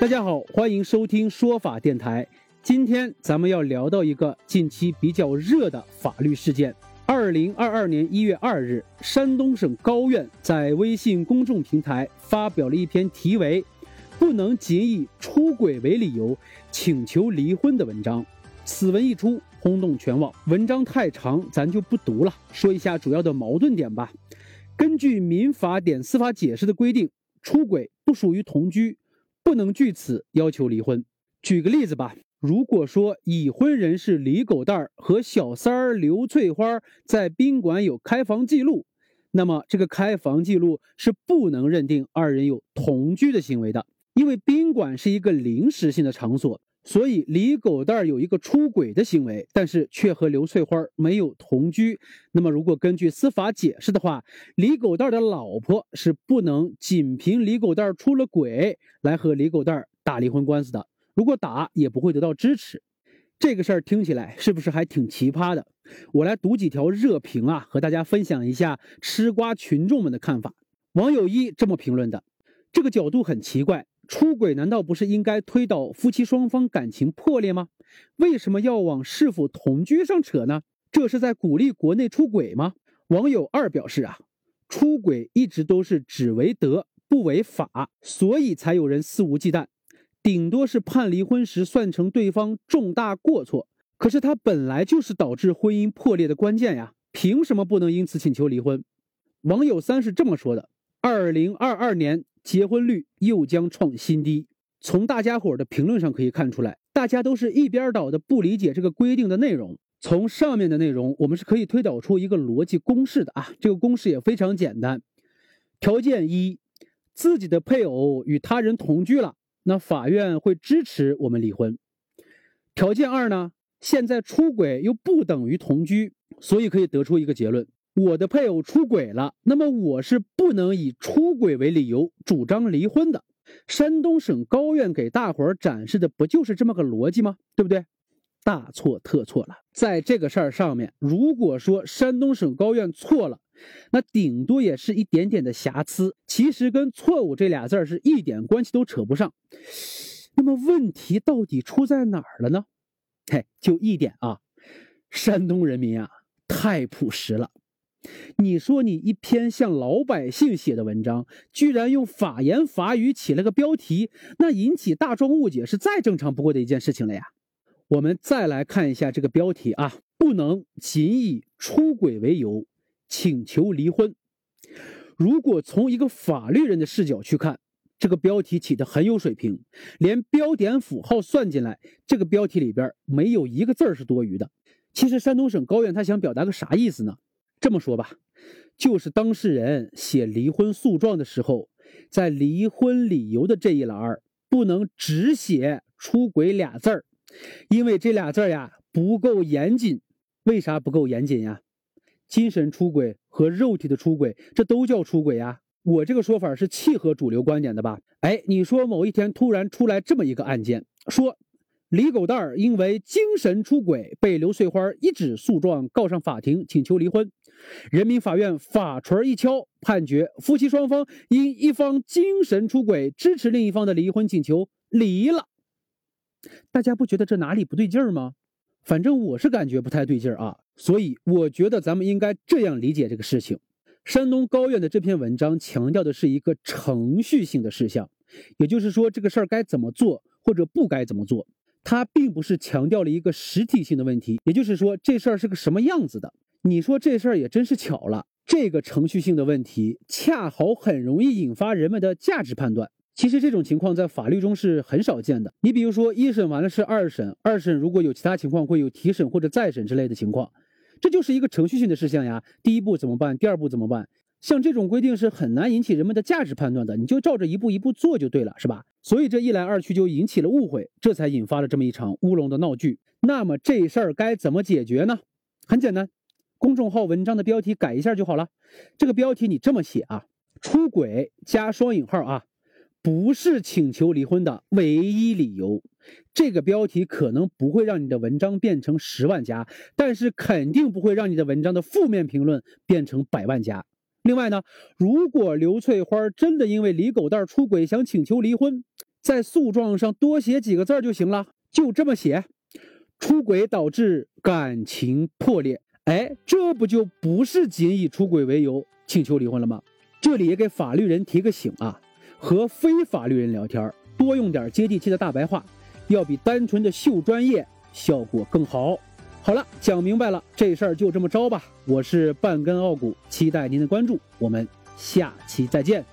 大家好，欢迎收听说法电台。今天咱们要聊到一个近期比较热的法律事件。二零二二年一月二日，山东省高院在微信公众平台发表了一篇题为“不能仅以出轨为理由请求离婚”的文章。此文一出，轰动全网。文章太长，咱就不读了，说一下主要的矛盾点吧。根据《民法典》司法解释的规定，出轨不属于同居。不能据此要求离婚。举个例子吧，如果说已婚人士李狗蛋儿和小三儿刘翠花在宾馆有开房记录，那么这个开房记录是不能认定二人有同居的行为的，因为宾馆是一个临时性的场所。所以李狗蛋儿有一个出轨的行为，但是却和刘翠花没有同居。那么，如果根据司法解释的话，李狗蛋儿的老婆是不能仅凭李狗蛋儿出了轨来和李狗蛋儿打离婚官司的。如果打，也不会得到支持。这个事儿听起来是不是还挺奇葩的？我来读几条热评啊，和大家分享一下吃瓜群众们的看法。网友一这么评论的：这个角度很奇怪。出轨难道不是应该推导夫妻双方感情破裂吗？为什么要往是否同居上扯呢？这是在鼓励国内出轨吗？网友二表示啊，出轨一直都是只为德不为法，所以才有人肆无忌惮，顶多是判离婚时算成对方重大过错。可是他本来就是导致婚姻破裂的关键呀，凭什么不能因此请求离婚？网友三是这么说的：二零二二年。结婚率又将创新低。从大家伙的评论上可以看出来，大家都是一边倒的不理解这个规定的内容。从上面的内容，我们是可以推导出一个逻辑公式的啊。这个公式也非常简单。条件一，自己的配偶与他人同居了，那法院会支持我们离婚。条件二呢，现在出轨又不等于同居，所以可以得出一个结论。我的配偶出轨了，那么我是不能以出轨为理由主张离婚的。山东省高院给大伙儿展示的不就是这么个逻辑吗？对不对？大错特错了。在这个事儿上面，如果说山东省高院错了，那顶多也是一点点的瑕疵，其实跟错误这俩字儿是一点关系都扯不上。那么问题到底出在哪儿了呢？嘿，就一点啊，山东人民啊，太朴实了。你说你一篇向老百姓写的文章，居然用法言法语起了个标题，那引起大众误解是再正常不过的一件事情了呀。我们再来看一下这个标题啊，不能仅以出轨为由请求离婚。如果从一个法律人的视角去看，这个标题起的很有水平，连标点符号算进来，这个标题里边没有一个字儿是多余的。其实山东省高院他想表达个啥意思呢？这么说吧，就是当事人写离婚诉状的时候，在离婚理由的这一栏儿不能只写出轨俩字儿，因为这俩字儿呀不够严谨。为啥不够严谨呀？精神出轨和肉体的出轨，这都叫出轨呀。我这个说法是契合主流观点的吧？哎，你说某一天突然出来这么一个案件，说。李狗蛋儿因为精神出轨被刘翠花一纸诉状告上法庭，请求离婚。人民法院法锤一敲，判决夫妻双方因一方精神出轨，支持另一方的离婚请求，离了。大家不觉得这哪里不对劲儿吗？反正我是感觉不太对劲儿啊。所以我觉得咱们应该这样理解这个事情：山东高院的这篇文章强调的是一个程序性的事项，也就是说这个事儿该怎么做或者不该怎么做。它并不是强调了一个实体性的问题，也就是说这事儿是个什么样子的。你说这事儿也真是巧了，这个程序性的问题恰好很容易引发人们的价值判断。其实这种情况在法律中是很少见的。你比如说一审完了是二审，二审如果有其他情况会有提审或者再审之类的情况，这就是一个程序性的事项呀。第一步怎么办？第二步怎么办？像这种规定是很难引起人们的价值判断的，你就照着一步一步做就对了，是吧？所以这一来二去就引起了误会，这才引发了这么一场乌龙的闹剧。那么这事儿该怎么解决呢？很简单，公众号文章的标题改一下就好了。这个标题你这么写啊：出轨加双引号啊，不是请求离婚的唯一理由。这个标题可能不会让你的文章变成十万加，但是肯定不会让你的文章的负面评论变成百万加。另外呢，如果刘翠花真的因为李狗蛋出轨想请求离婚，在诉状上多写几个字就行了，就这么写：出轨导致感情破裂。哎，这不就不是仅以出轨为由请求离婚了吗？这里也给法律人提个醒啊，和非法律人聊天，多用点接地气的大白话，要比单纯的秀专业效果更好。好了，讲明白了，这事儿就这么着吧。我是半根傲骨，期待您的关注，我们下期再见。